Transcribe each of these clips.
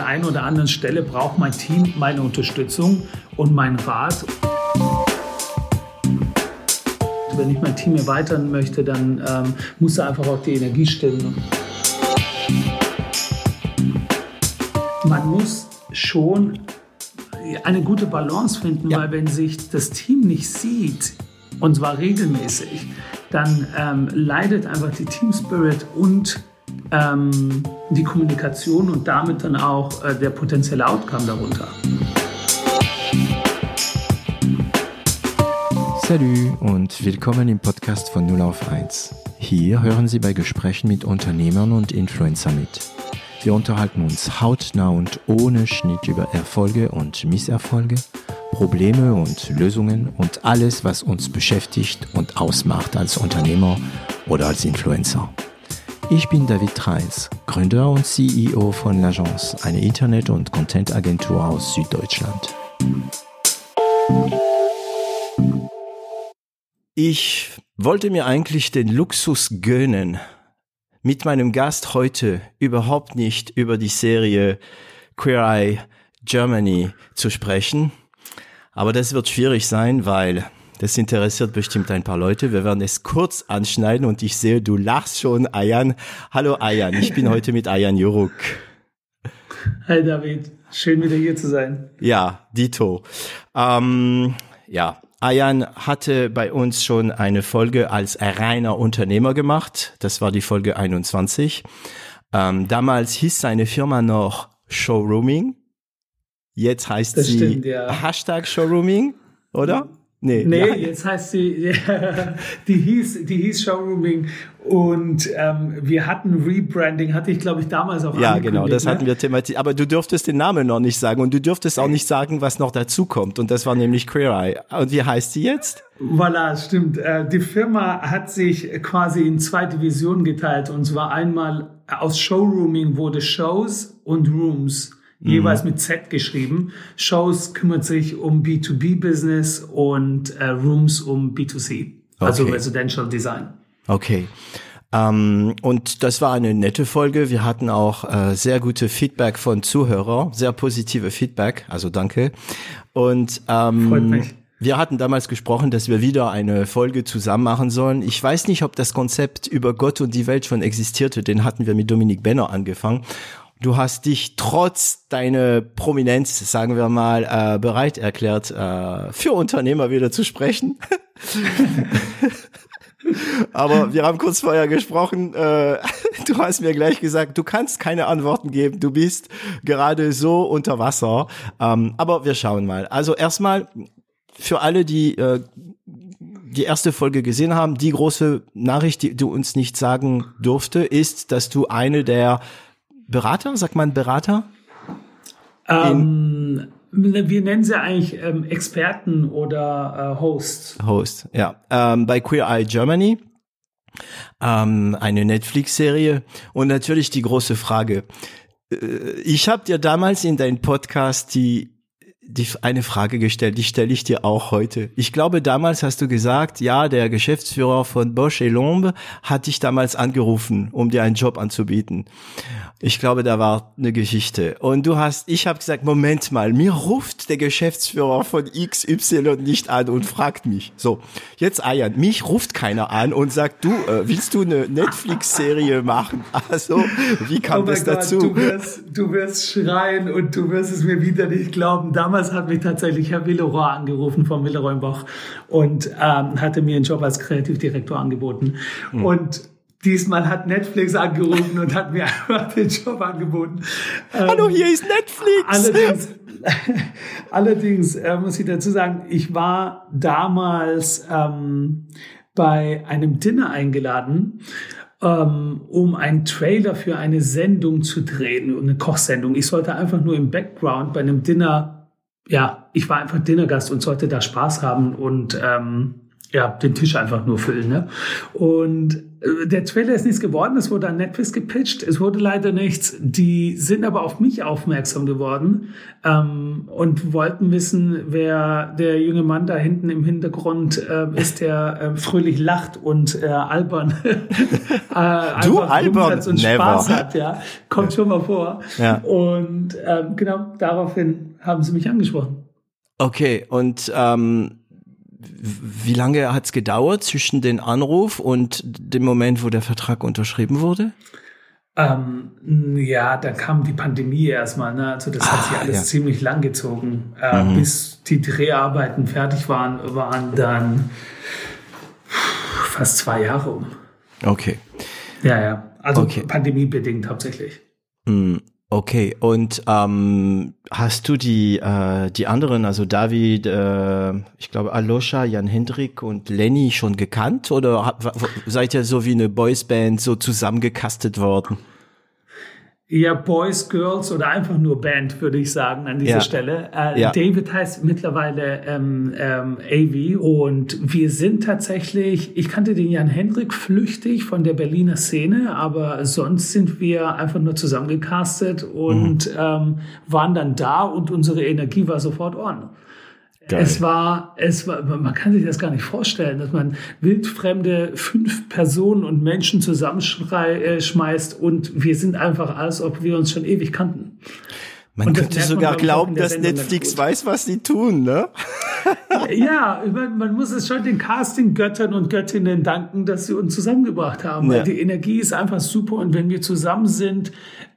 der einen oder anderen Stelle braucht mein Team meine Unterstützung und meinen Rat. Wenn ich mein Team erweitern möchte, dann ähm, muss da einfach auch die Energie stimmen. Man muss schon eine gute Balance finden, ja. weil wenn sich das Team nicht sieht, und zwar regelmäßig, dann ähm, leidet einfach die Team Spirit und ähm, die Kommunikation und damit dann auch äh, der potenzielle Outcome darunter. Salut und willkommen im Podcast von 0 auf 1. Hier hören Sie bei Gesprächen mit Unternehmern und Influencer mit. Wir unterhalten uns hautnah und ohne Schnitt über Erfolge und Misserfolge, Probleme und Lösungen und alles, was uns beschäftigt und ausmacht als Unternehmer oder als Influencer. Ich bin David Reis, Gründer und CEO von L'Agence, eine Internet- und Content-Agentur aus Süddeutschland. Ich wollte mir eigentlich den Luxus gönnen, mit meinem Gast heute überhaupt nicht über die Serie Queer Eye Germany zu sprechen. Aber das wird schwierig sein, weil das interessiert bestimmt ein paar Leute. Wir werden es kurz anschneiden und ich sehe, du lachst schon, Ayan. Hallo Ayan, ich bin heute mit Ayan Juruk. Hi David, schön wieder hier zu sein. Ja, Dito. Ähm, ja, Ayan hatte bei uns schon eine Folge als reiner Unternehmer gemacht. Das war die Folge 21. Ähm, damals hieß seine Firma noch Showrooming. Jetzt heißt das sie stimmt, ja. Hashtag Showrooming, oder? Nee, nee ja. jetzt heißt sie, die hieß, die hieß Showrooming und ähm, wir hatten Rebranding, hatte ich glaube ich damals auch Ja, genau, das ne? hatten wir thematisiert. Aber du dürftest den Namen noch nicht sagen und du dürftest auch nicht sagen, was noch dazu kommt. Und das war nämlich Queer Eye. Und wie heißt sie jetzt? Voilà, stimmt. Äh, die Firma hat sich quasi in zwei Divisionen geteilt und zwar einmal aus Showrooming wurde Shows und Rooms jeweils mhm. mit Z geschrieben. Shows kümmert sich um B2B-Business und äh, Rooms um B2C, also okay. Residential Design. Okay. Ähm, und das war eine nette Folge. Wir hatten auch äh, sehr gute Feedback von Zuhörern, sehr positive Feedback, also danke. Und ähm, Freut mich. Wir hatten damals gesprochen, dass wir wieder eine Folge zusammen machen sollen. Ich weiß nicht, ob das Konzept über Gott und die Welt schon existierte. Den hatten wir mit Dominik Benner angefangen du hast dich trotz deiner Prominenz, sagen wir mal, äh, bereit erklärt, äh, für Unternehmer wieder zu sprechen. Aber wir haben kurz vorher gesprochen. Äh, du hast mir gleich gesagt, du kannst keine Antworten geben. Du bist gerade so unter Wasser. Ähm, aber wir schauen mal. Also erstmal für alle, die äh, die erste Folge gesehen haben, die große Nachricht, die du uns nicht sagen durfte, ist, dass du eine der Berater? Sagt man Berater? Ähm, wir nennen sie eigentlich ähm, Experten oder äh, Hosts. Host, ja. Ähm, bei Queer Eye Germany, ähm, eine Netflix-Serie und natürlich die große Frage. Äh, ich habe dir damals in deinem Podcast die die, eine Frage gestellt, die stelle ich dir auch heute. Ich glaube, damals hast du gesagt, ja, der Geschäftsführer von Bosch et Lombe hat dich damals angerufen, um dir einen Job anzubieten. Ich glaube, da war eine Geschichte. Und du hast, ich habe gesagt, Moment mal, mir ruft der Geschäftsführer von XY nicht an und fragt mich. So, jetzt Ayan, mich ruft keiner an und sagt, du, äh, willst du eine Netflix-Serie machen? Also, wie kam oh das Gott, dazu? Du wirst, du wirst schreien und du wirst es mir wieder nicht glauben. Damals hat mich tatsächlich Herr Villeroy angerufen von Villeroy Bach und ähm, hatte mir einen Job als Kreativdirektor angeboten. Mhm. Und Diesmal hat Netflix angerufen und hat mir einfach den Job angeboten. Hallo, ähm, hier ist Netflix. Allerdings, allerdings äh, muss ich dazu sagen, ich war damals ähm, bei einem Dinner eingeladen, ähm, um einen Trailer für eine Sendung zu drehen, eine Kochsendung. Ich sollte einfach nur im Background bei einem Dinner, ja, ich war einfach Dinnergast und sollte da Spaß haben und ähm, ja, den Tisch einfach nur füllen. Ne? Und äh, der Trailer ist nichts geworden, es wurde an Netflix gepitcht, es wurde leider nichts. Die sind aber auf mich aufmerksam geworden ähm, und wollten wissen, wer der junge Mann da hinten im Hintergrund äh, ist, der äh, fröhlich lacht und äh, albern äh, du albern und Never. Spaß hat. Ja, kommt schon mal vor. Ja. Und ähm, genau daraufhin haben sie mich angesprochen. Okay, und ähm, wie lange hat es gedauert zwischen dem Anruf und dem Moment, wo der Vertrag unterschrieben wurde? Ähm, ja, da kam die Pandemie erstmal. Ne? Also das ah, hat sich alles ja. ziemlich lang gezogen. Äh, mhm. Bis die Dreharbeiten fertig waren, waren dann fast zwei Jahre um. Okay. Ja, ja. Also okay. pandemiebedingt hauptsächlich. Okay, und ähm, hast du die äh, die anderen, also David, äh, ich glaube Alosha, Jan Hendrik und Lenny schon gekannt oder seid ihr so wie eine Boysband so zusammengekastet worden? Ja, Boys, Girls oder einfach nur Band, würde ich sagen, an dieser ja. Stelle. Äh, ja. David heißt mittlerweile ähm, ähm, AV und wir sind tatsächlich, ich kannte den Jan Hendrik flüchtig von der Berliner Szene, aber sonst sind wir einfach nur zusammengecastet und mhm. ähm, waren dann da und unsere Energie war sofort on. Geil. Es war, es war, man kann sich das gar nicht vorstellen, dass man wildfremde fünf Personen und Menschen zusammenschmeißt äh, und wir sind einfach, als ob wir uns schon ewig kannten. Man könnte sogar man, glauben, dass Netflix weiß, was sie tun, ne? ja, man, man, muss es schon den Casting-Göttern und Göttinnen danken, dass sie uns zusammengebracht haben. Ja. Weil die Energie ist einfach super und wenn wir zusammen sind,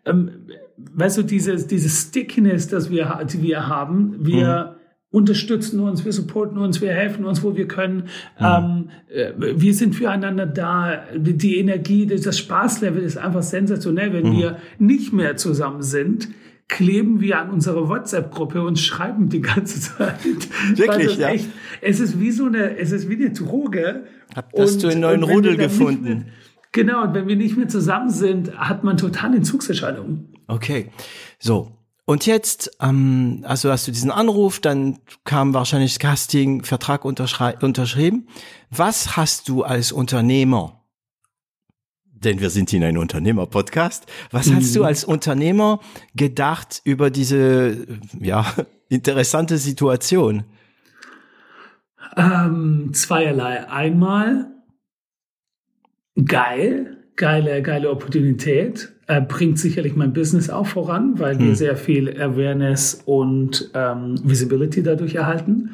ähm, weißt du, dieses, dieses Stickiness, das wir, die wir haben, wir, mhm unterstützen uns, wir supporten uns, wir helfen uns, wo wir können. Mhm. Ähm, äh, wir sind füreinander da. Die Energie, das Spaßlevel ist einfach sensationell. Wenn mhm. wir nicht mehr zusammen sind, kleben wir an unserer WhatsApp-Gruppe und schreiben die ganze Zeit. Wirklich, ja. Echt, es ist wie so eine, es ist wie eine Droge. Hast du einen neuen Rudel gefunden? Mehr, genau, und wenn wir nicht mehr zusammen sind, hat man total Entzugserscheinungen. Okay, so. Und jetzt, ähm, also hast du diesen Anruf, dann kam wahrscheinlich das Casting, Vertrag unterschrieben. Was hast du als Unternehmer, denn wir sind in einem Unternehmer-Podcast, was mhm. hast du mhm. als Unternehmer gedacht über diese, ja, interessante Situation? Ähm, zweierlei. Einmal geil, geile, geile Opportunität äh, bringt sicherlich mein Business auch voran, weil wir hm. sehr viel Awareness und ähm, Visibility dadurch erhalten.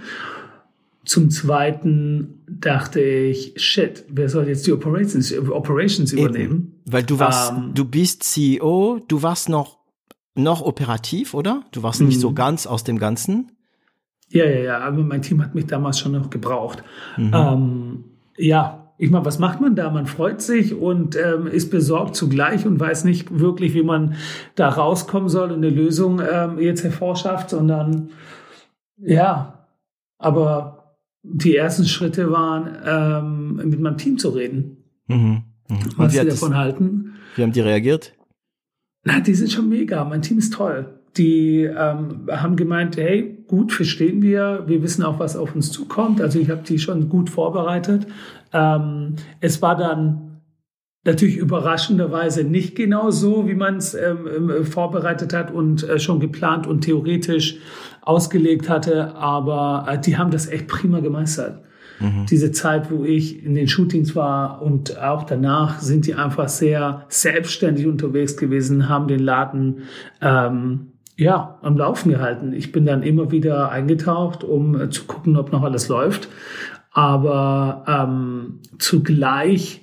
Zum Zweiten dachte ich, shit, wer soll jetzt die Operations, Operations übernehmen? Weil du warst, ähm, du bist CEO, du warst noch, noch operativ, oder? Du warst nicht so mhm. ganz aus dem Ganzen. Ja, ja, ja, aber mein Team hat mich damals schon noch gebraucht. Mhm. Ähm, ja, ich meine, was macht man da? Man freut sich und ähm, ist besorgt zugleich und weiß nicht wirklich, wie man da rauskommen soll und eine Lösung ähm, jetzt hervorschafft, sondern ja, aber die ersten Schritte waren, ähm, mit meinem Team zu reden. Mhm. Mhm. Was sie davon das, halten. Wie haben die reagiert? Na, die sind schon mega. Mein Team ist toll. Die ähm, haben gemeint, hey, gut, verstehen wir. Wir wissen auch, was auf uns zukommt. Also ich habe die schon gut vorbereitet. Ähm, es war dann natürlich überraschenderweise nicht genau so, wie man es ähm, ähm, vorbereitet hat und äh, schon geplant und theoretisch ausgelegt hatte. Aber äh, die haben das echt prima gemeistert. Mhm. Diese Zeit, wo ich in den Shootings war und auch danach sind die einfach sehr selbstständig unterwegs gewesen, haben den Laden ähm, ja, am Laufen gehalten. Ich bin dann immer wieder eingetaucht, um äh, zu gucken, ob noch alles läuft. Aber ähm, zugleich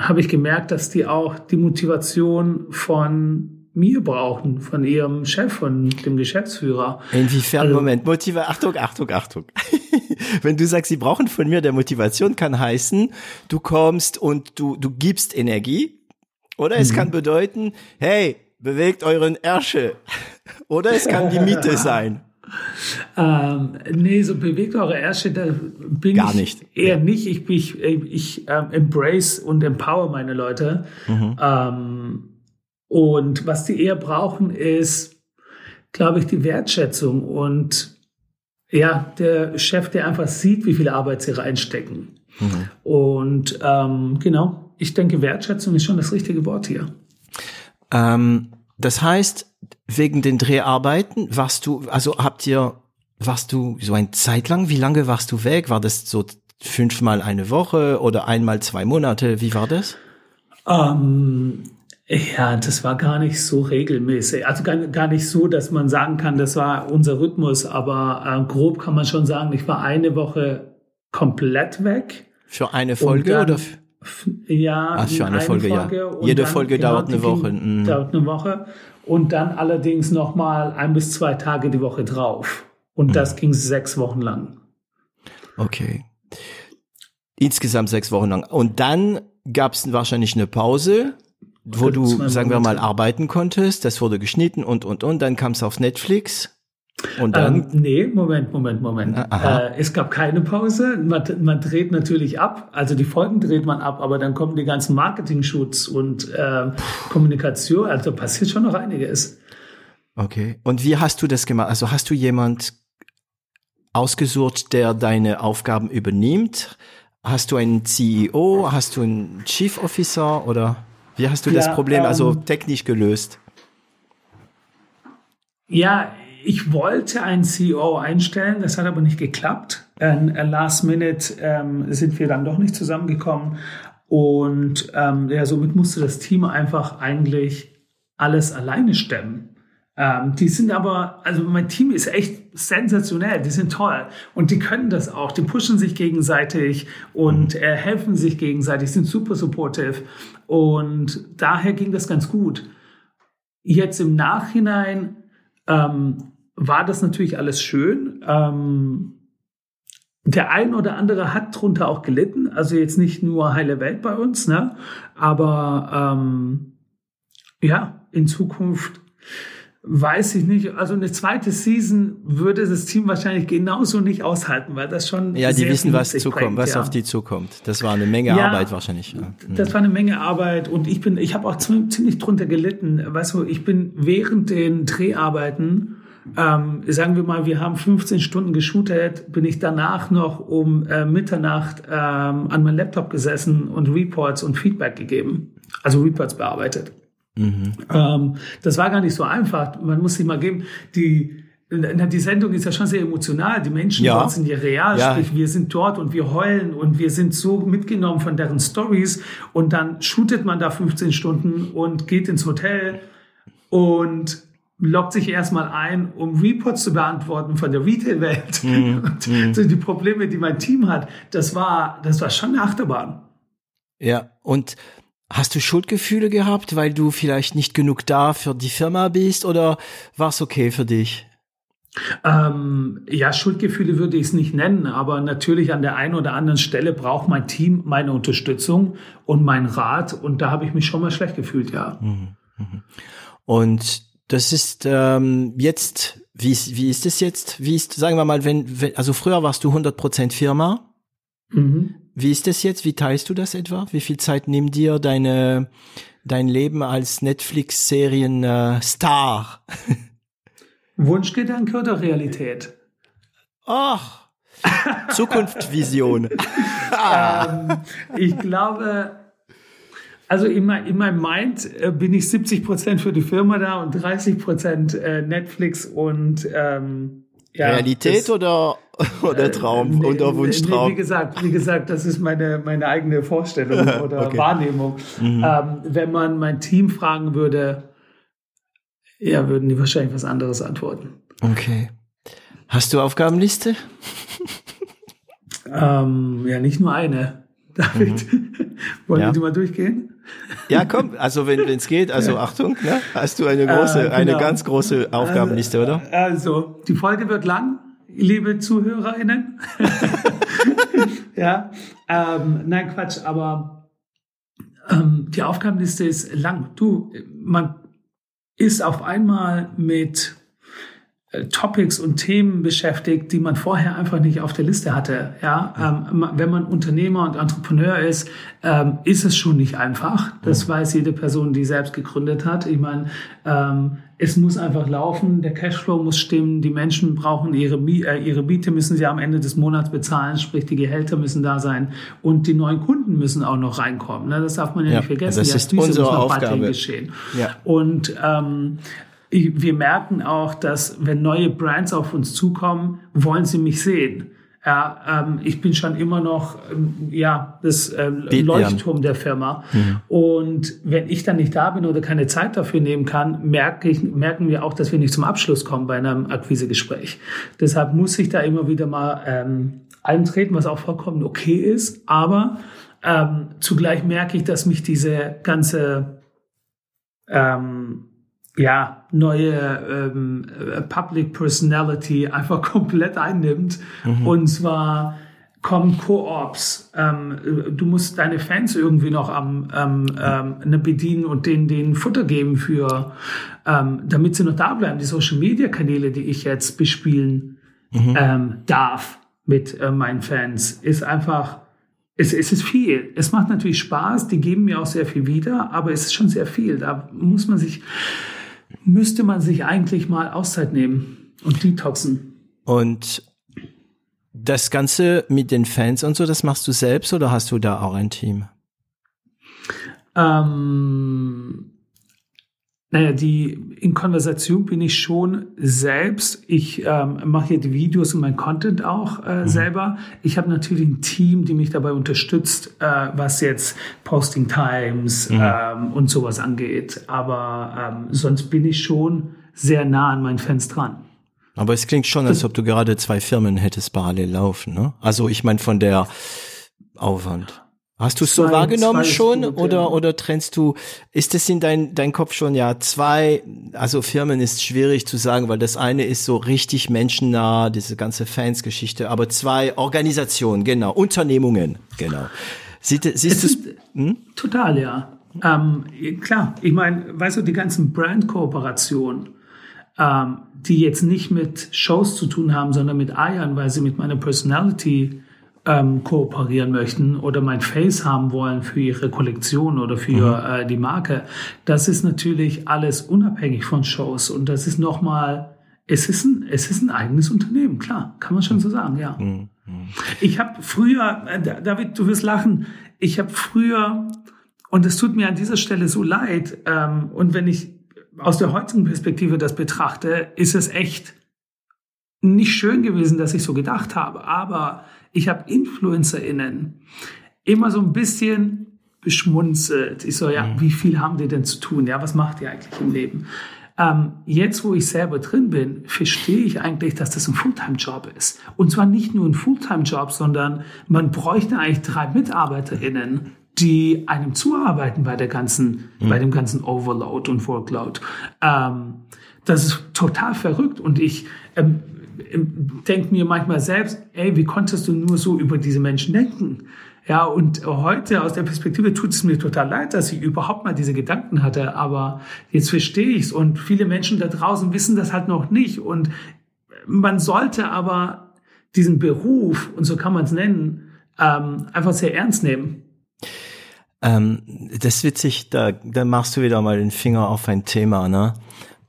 habe ich gemerkt, dass die auch die Motivation von mir brauchen, von ihrem Chef, von dem Geschäftsführer. Inwiefern, also, Moment, Motiva, Achtung, Achtung, Achtung. Wenn du sagst, sie brauchen von mir der Motivation, kann heißen, du kommst und du, du gibst Energie. Oder es mhm. kann bedeuten, hey, bewegt euren Ärsche. Oder es kann die Miete sein. Ähm, nee, so bewegt eure Ärsche, da bin Gar ich nicht. eher nicht. Ich, ich, ich ähm, embrace und empower meine Leute. Mhm. Ähm, und was die eher brauchen, ist, glaube ich, die Wertschätzung und ja, der Chef, der einfach sieht, wie viel Arbeit sie reinstecken. Mhm. Und ähm, genau, ich denke, Wertschätzung ist schon das richtige Wort hier. Ähm, das heißt, wegen den Dreharbeiten warst du, also habt ihr, warst du so ein Zeit lang, wie lange warst du weg? War das so fünfmal eine Woche oder einmal zwei Monate? Wie war das? Ähm, ja, das war gar nicht so regelmäßig. Also gar, gar nicht so, dass man sagen kann, das war unser Rhythmus, aber äh, grob kann man schon sagen, ich war eine Woche komplett weg. Für eine Folge dann, oder? Ja, Ach, eine, eine Folge, Folge, ja. Jede dann, Folge genau, dauert eine Woche. Mhm. Dauert eine Woche. Und dann allerdings nochmal ein bis zwei Tage die Woche drauf. Und mhm. das ging sechs Wochen lang. Okay. Insgesamt sechs Wochen lang. Und dann gab es wahrscheinlich eine Pause wo du, sagen wir mal, arbeiten konntest, das wurde geschnitten und, und, und, dann kam es auf Netflix. Und dann? Ähm, nee, Moment, Moment, Moment. Äh, es gab keine Pause. Man, man, dreht natürlich ab. Also die Folgen dreht man ab, aber dann kommen die ganzen Marketing-Shoots und äh, Kommunikation. Also passiert schon noch einiges. Okay. Und wie hast du das gemacht? Also hast du jemand ausgesucht, der deine Aufgaben übernimmt? Hast du einen CEO? Hast du einen Chief Officer oder? Wie hast du ja, das Problem also ähm, also technisch gelöst? Ja, ich wollte einen CEO einstellen, das hat aber nicht geklappt. Ähm, last minute ähm, sind wir dann doch nicht zusammengekommen und ähm, ja, somit musste das Team einfach eigentlich alles alleine stemmen. Ähm, die sind aber, also mein Team ist echt sensationell, die sind toll und die können das auch, die pushen sich gegenseitig und äh, helfen sich gegenseitig, sind super supportive und daher ging das ganz gut. Jetzt im Nachhinein ähm, war das natürlich alles schön. Ähm, der ein oder andere hat drunter auch gelitten, also jetzt nicht nur heile Welt bei uns, ne? aber ähm, ja, in Zukunft Weiß ich nicht. Also eine zweite Season würde das Team wahrscheinlich genauso nicht aushalten, weil das schon. Ja, die wissen, was zukommt, was ja. auf die zukommt. Das war eine Menge ja, Arbeit wahrscheinlich. Ja. Das war eine Menge Arbeit und ich bin, ich habe auch ziemlich drunter gelitten. Weißt du, ich bin während den Dreharbeiten, ähm, sagen wir mal, wir haben 15 Stunden geshootet, bin ich danach noch um äh, Mitternacht ähm, an meinem Laptop gesessen und Reports und Feedback gegeben, also Reports bearbeitet. Mhm. Ähm, das war gar nicht so einfach. Man muss sich mal geben, die, die Sendung ist ja schon sehr emotional. Die Menschen ja. dort sind ja real. Ja. Sprich, wir sind dort und wir heulen und wir sind so mitgenommen von deren Stories. Und dann shootet man da 15 Stunden und geht ins Hotel und loggt sich erstmal ein, um Reports zu beantworten von der Retail-Welt. Mhm. Und mhm. so die Probleme, die mein Team hat, das war, das war schon eine Achterbahn. Ja, und Hast du Schuldgefühle gehabt, weil du vielleicht nicht genug da für die Firma bist oder war es okay für dich? Ähm, ja, Schuldgefühle würde ich es nicht nennen, aber natürlich an der einen oder anderen Stelle braucht mein Team meine Unterstützung und meinen Rat und da habe ich mich schon mal schlecht gefühlt, ja. Mhm, mhm. Und das ist ähm, jetzt, wie ist, wie ist es jetzt? Wie ist, sagen wir mal, wenn, wenn also früher warst du 100% Firma. Mhm. Wie ist das jetzt? Wie teilst du das etwa? Wie viel Zeit nimmt dir deine, dein Leben als Netflix-Serien-Star? Wunschgedanke oder Realität? Ach, Zukunftsvision. ähm, ich glaube, also in, in meinem Mind äh, bin ich 70 Prozent für die Firma da und 30 Prozent äh, Netflix und ähm, ja, Realität das, oder, oder äh, Traum äh, oder Wunschtraum? Nee, wie gesagt, wie gesagt, das ist meine, meine eigene Vorstellung oder okay. Wahrnehmung. Mhm. Ähm, wenn man mein Team fragen würde, ja, würden die wahrscheinlich was anderes antworten. Okay. Hast du Aufgabenliste? ähm, ja, nicht nur eine. David, mhm. wollen ja. wir die mal durchgehen? Ja, komm, also wenn es geht, also Achtung, ne? hast du eine große, äh, genau. eine ganz große Aufgabenliste, oder? Also, die Folge wird lang, liebe ZuhörerInnen. ja, ähm, nein, Quatsch, aber ähm, die Aufgabenliste ist lang. Du, man ist auf einmal mit äh, Topics und Themen beschäftigt, die man vorher einfach nicht auf der Liste hatte. Ja, ähm, wenn man Unternehmer und Entrepreneur ist, ähm, ist es schon nicht einfach. Das weiß jede Person, die selbst gegründet hat. Ich meine, ähm, es muss einfach laufen, der Cashflow muss stimmen, die Menschen brauchen ihre, äh, ihre Miete, müssen sie am Ende des Monats bezahlen, sprich die Gehälter müssen da sein und die neuen Kunden müssen auch noch reinkommen. Ne? Das darf man ja, ja nicht vergessen. Das ist unsere Aufgabe. Geschehen. Ja. Und ähm, wir merken auch, dass wenn neue Brands auf uns zukommen, wollen sie mich sehen. Ja, ähm, ich bin schon immer noch ähm, ja das äh, Leuchtturm der Firma. Mhm. Und wenn ich dann nicht da bin oder keine Zeit dafür nehmen kann, merke ich, merken wir auch, dass wir nicht zum Abschluss kommen bei einem Akquisegespräch. Deshalb muss ich da immer wieder mal ähm, eintreten, was auch vollkommen okay ist. Aber ähm, zugleich merke ich, dass mich diese ganze ähm, ja, neue ähm, äh, Public Personality einfach komplett einnimmt. Mhm. Und zwar kommen Co-ops. Ähm, du musst deine Fans irgendwie noch am ähm, ähm, ne, bedienen und denen, denen Futter geben für, ähm, damit sie noch da bleiben. Die Social Media Kanäle, die ich jetzt bespielen mhm. ähm, darf mit äh, meinen Fans, ist einfach es, es ist viel. Es macht natürlich Spaß, die geben mir auch sehr viel wieder, aber es ist schon sehr viel. Da muss man sich, müsste man sich eigentlich mal Auszeit nehmen und detoxen. Und das Ganze mit den Fans und so, das machst du selbst oder hast du da auch ein Team? Ähm, naja, die in Konversation bin ich schon selbst. Ich ähm, mache hier die Videos und mein Content auch äh, mhm. selber. Ich habe natürlich ein Team, die mich dabei unterstützt, äh, was jetzt Posting Times mhm. ähm, und sowas angeht. Aber ähm, sonst bin ich schon sehr nah an meinen Fans dran. Aber es klingt schon, als ob du gerade zwei Firmen hättest parallel laufen, ne? Also ich meine von der Aufwand. Hast du es so wahrgenommen schon gut, oder ja. oder trennst du ist es in dein dein Kopf schon ja zwei also Firmen ist schwierig zu sagen, weil das eine ist so richtig menschennah, diese ganze Fansgeschichte, aber zwei Organisationen, genau, Unternehmungen, genau. Sieht, siehst du es? Hm? Total, ja. Ähm, klar, ich meine, weißt du, die ganzen Brand-Kooperationen, ähm, die jetzt nicht mit Shows zu tun haben, sondern mit Eiern, weil sie mit meiner Personality ähm, kooperieren möchten oder mein Face haben wollen für ihre Kollektion oder für mhm. äh, die Marke, das ist natürlich alles unabhängig von Shows und das ist nochmal, es ist ein, es ist ein eigenes Unternehmen, klar, kann man schon so sagen, ja. Mhm. mhm. Ich habe früher, äh, David, du wirst lachen, ich habe früher, und es tut mir an dieser Stelle so leid, ähm, und wenn ich aus der heutigen Perspektive das betrachte, ist es echt nicht schön gewesen, dass ich so gedacht habe, aber ich habe InfluencerInnen immer so ein bisschen beschmunzelt. Ich so, ja, mhm. wie viel haben die denn zu tun? Ja, was macht ihr eigentlich im Leben? Ähm, jetzt, wo ich selber drin bin, verstehe ich eigentlich, dass das ein Fulltime-Job ist. Und zwar nicht nur ein Fulltime-Job, sondern man bräuchte eigentlich drei MitarbeiterInnen, die einem zuarbeiten bei der ganzen, mhm. bei dem ganzen Overload und Workload. Ähm, das ist total verrückt und ich ähm, denke mir manchmal selbst, ey, wie konntest du nur so über diese Menschen denken? Ja, und heute aus der Perspektive tut es mir total leid, dass ich überhaupt mal diese Gedanken hatte, aber jetzt verstehe ich es und viele Menschen da draußen wissen das halt noch nicht und man sollte aber diesen Beruf, und so kann man es nennen, ähm, einfach sehr ernst nehmen. Ähm, das ist witzig, da, da machst du wieder mal den Finger auf ein Thema, ne?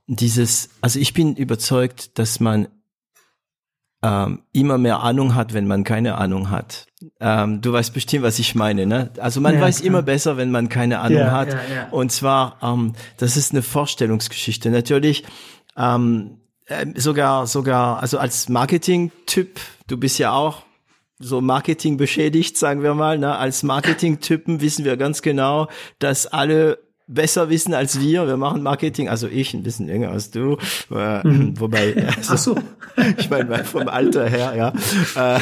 Dieses, also ich bin überzeugt, dass man ähm, immer mehr Ahnung hat, wenn man keine Ahnung hat. Ähm, du weißt bestimmt, was ich meine. Ne? Also man ja, weiß klar. immer besser, wenn man keine Ahnung ja, hat. Ja, Und zwar, ähm, das ist eine Vorstellungsgeschichte. Natürlich ähm, äh, sogar, sogar, also als Marketing-Typ, du bist ja auch so Marketing beschädigt, sagen wir mal. Ne? Als Marketing-Typen wissen wir ganz genau, dass alle besser wissen als wir. Wir machen Marketing, also ich ein bisschen jünger als du, äh, mhm. wobei, also, Ach so. ich meine vom Alter her, ja. Äh,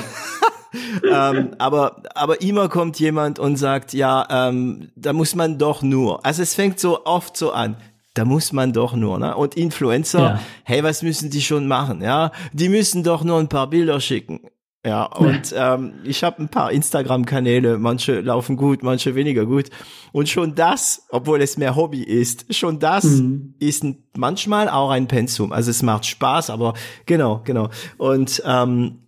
ähm, aber aber immer kommt jemand und sagt, ja, ähm, da muss man doch nur. Also es fängt so oft so an. Da muss man doch nur, ne? Und Influencer, ja. hey, was müssen die schon machen? Ja, die müssen doch nur ein paar Bilder schicken. Ja, und ähm, ich habe ein paar Instagram-Kanäle, manche laufen gut, manche weniger gut. Und schon das, obwohl es mehr Hobby ist, schon das mhm. ist manchmal auch ein Pensum. Also es macht Spaß, aber genau, genau. Und ähm,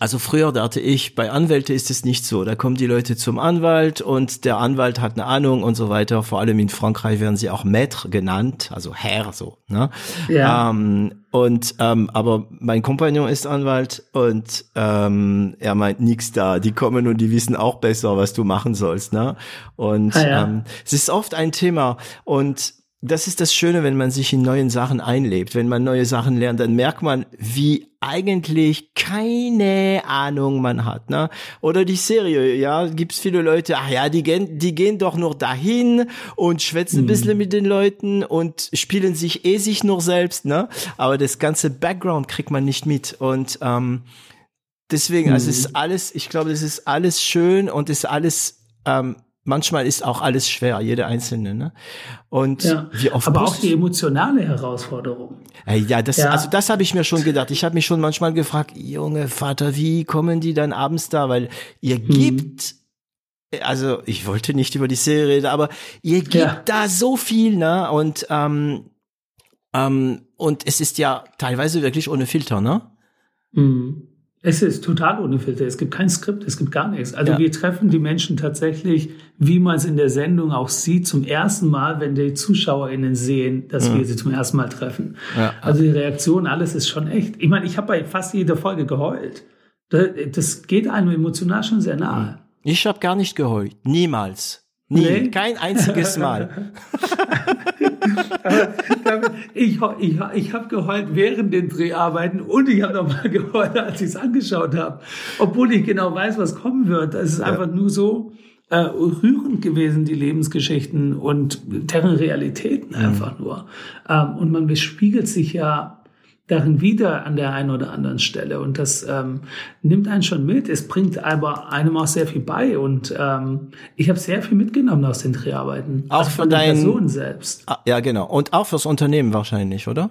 also früher dachte ich, bei Anwälte ist es nicht so. Da kommen die Leute zum Anwalt und der Anwalt hat eine Ahnung und so weiter. Vor allem in Frankreich werden sie auch Maître genannt, also Herr so. Ne? Ja. Ähm, und ähm, aber mein Kompagnon ist Anwalt und ähm, er meint nichts da. Die kommen und die wissen auch besser, was du machen sollst. Ne? Und ah, ja. ähm, es ist oft ein Thema und das ist das Schöne, wenn man sich in neuen Sachen einlebt, wenn man neue Sachen lernt, dann merkt man, wie eigentlich keine Ahnung man hat, ne? Oder die Serie, ja, gibt's viele Leute, ach ja, die gehen, die gehen doch nur dahin und schwätzen mhm. ein bisschen mit den Leuten und spielen sich eh sich nur selbst, ne? Aber das ganze Background kriegt man nicht mit und ähm, deswegen, mhm. also es ist mhm. alles, ich glaube, das ist alles schön und ist alles ähm, manchmal ist auch alles schwer, jede einzelne. Ne? Und ja, wie oft aber auch die emotionale Herausforderung. Äh, ja, das, ja. also das habe ich mir schon gedacht. Ich habe mich schon manchmal gefragt, Junge Vater, wie kommen die dann abends da? Weil ihr hm. gibt also ich wollte nicht über die Serie reden, aber ihr gibt ja. da so viel, ne? Und ähm, ähm, und es ist ja teilweise wirklich ohne Filter, ne? Mhm. Es ist total ohne Filter. Es gibt kein Skript, es gibt gar nichts. Also ja. wir treffen die Menschen tatsächlich, wie man es in der Sendung auch sieht, zum ersten Mal, wenn die ZuschauerInnen sehen, dass ja. wir sie zum ersten Mal treffen. Ja. Also die Reaktion, alles ist schon echt. Ich meine, ich habe bei fast jeder Folge geheult. Das geht einem emotional schon sehr nahe. Ich habe gar nicht geheult. Niemals. Nie, nee? kein einziges Mal. ich ich, ich habe geheult während den Dreharbeiten und ich habe nochmal geheult, als ich es angeschaut habe. Obwohl ich genau weiß, was kommen wird. Es ist ja. einfach nur so äh, rührend gewesen, die Lebensgeschichten und deren Realitäten mhm. einfach nur. Ähm, und man bespiegelt sich ja darin wieder an der einen oder anderen Stelle. Und das ähm, nimmt einen schon mit. Es bringt aber einem auch sehr viel bei. Und ähm, ich habe sehr viel mitgenommen aus den Dreharbeiten. Auch also von, der Person selbst. Ah, ja, genau. Und auch fürs Unternehmen wahrscheinlich, oder?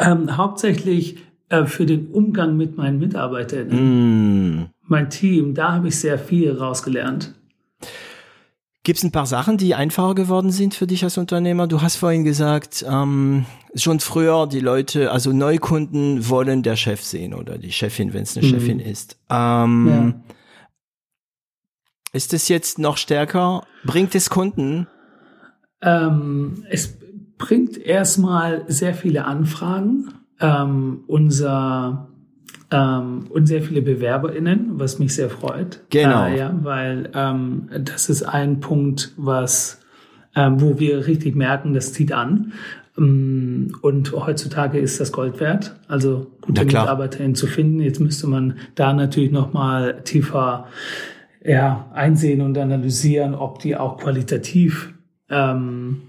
Ähm, hauptsächlich äh, für den Umgang mit meinen Mitarbeitern. Mm. Mein Team, da habe ich sehr viel rausgelernt. Gibt es ein paar Sachen, die einfacher geworden sind für dich als Unternehmer? Du hast vorhin gesagt, ähm, schon früher die Leute, also Neukunden wollen der Chef sehen oder die Chefin, wenn es eine mhm. Chefin ist. Ähm, ja. Ist es jetzt noch stärker? Bringt es Kunden? Ähm, es bringt erstmal sehr viele Anfragen. Ähm, unser ähm, und sehr viele BewerberInnen, was mich sehr freut. Genau. Äh, ja, weil ähm, das ist ein Punkt, was ähm, wo wir richtig merken, das zieht an. Ähm, und heutzutage ist das Gold wert, also gute MitarbeiterInnen zu finden. Jetzt müsste man da natürlich noch mal tiefer ja, einsehen und analysieren, ob die auch qualitativ ähm,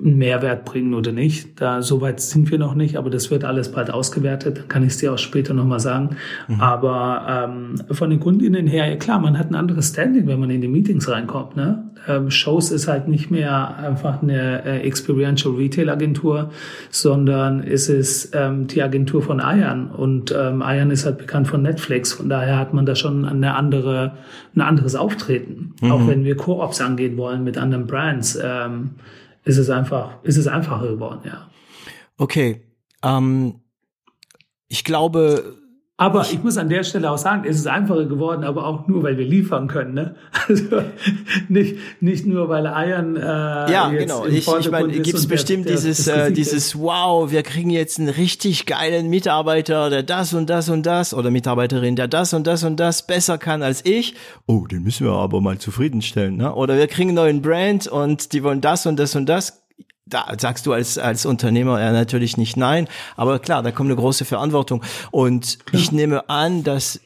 einen Mehrwert bringen oder nicht. Da soweit sind wir noch nicht, aber das wird alles bald ausgewertet. Dann kann ich es dir auch später nochmal sagen. Mhm. Aber ähm, von den Kundinnen her, klar, man hat ein anderes Standing, wenn man in die Meetings reinkommt. Ne? Ähm, Shows ist halt nicht mehr einfach eine äh, Experiential Retail Agentur, sondern ist es ähm, die Agentur von Ayan. Und ähm, Ayan ist halt bekannt von Netflix. Von daher hat man da schon eine andere, ein anderes Auftreten. Mhm. Auch wenn wir Co-ops angehen wollen mit anderen Brands. Ähm, ist es einfach, ist es einfacher geworden, ja. Okay. Ähm, ich glaube, aber ich muss an der Stelle auch sagen, es ist einfacher geworden, aber auch nur, weil wir liefern können. Ne? Also nicht, nicht nur, weil Eiern. Äh, ja, genau. Ich, ich meine, gibt es bestimmt der, dieses, äh, dieses Wow, wir kriegen jetzt einen richtig geilen Mitarbeiter, der das und das und das oder Mitarbeiterin, der das und das und das besser kann als ich. Oh, den müssen wir aber mal zufriedenstellen. Ne? Oder wir kriegen einen neuen Brand und die wollen das und das und das da sagst du als, als Unternehmer ja natürlich nicht nein, aber klar, da kommt eine große Verantwortung. Und ich nehme an, dass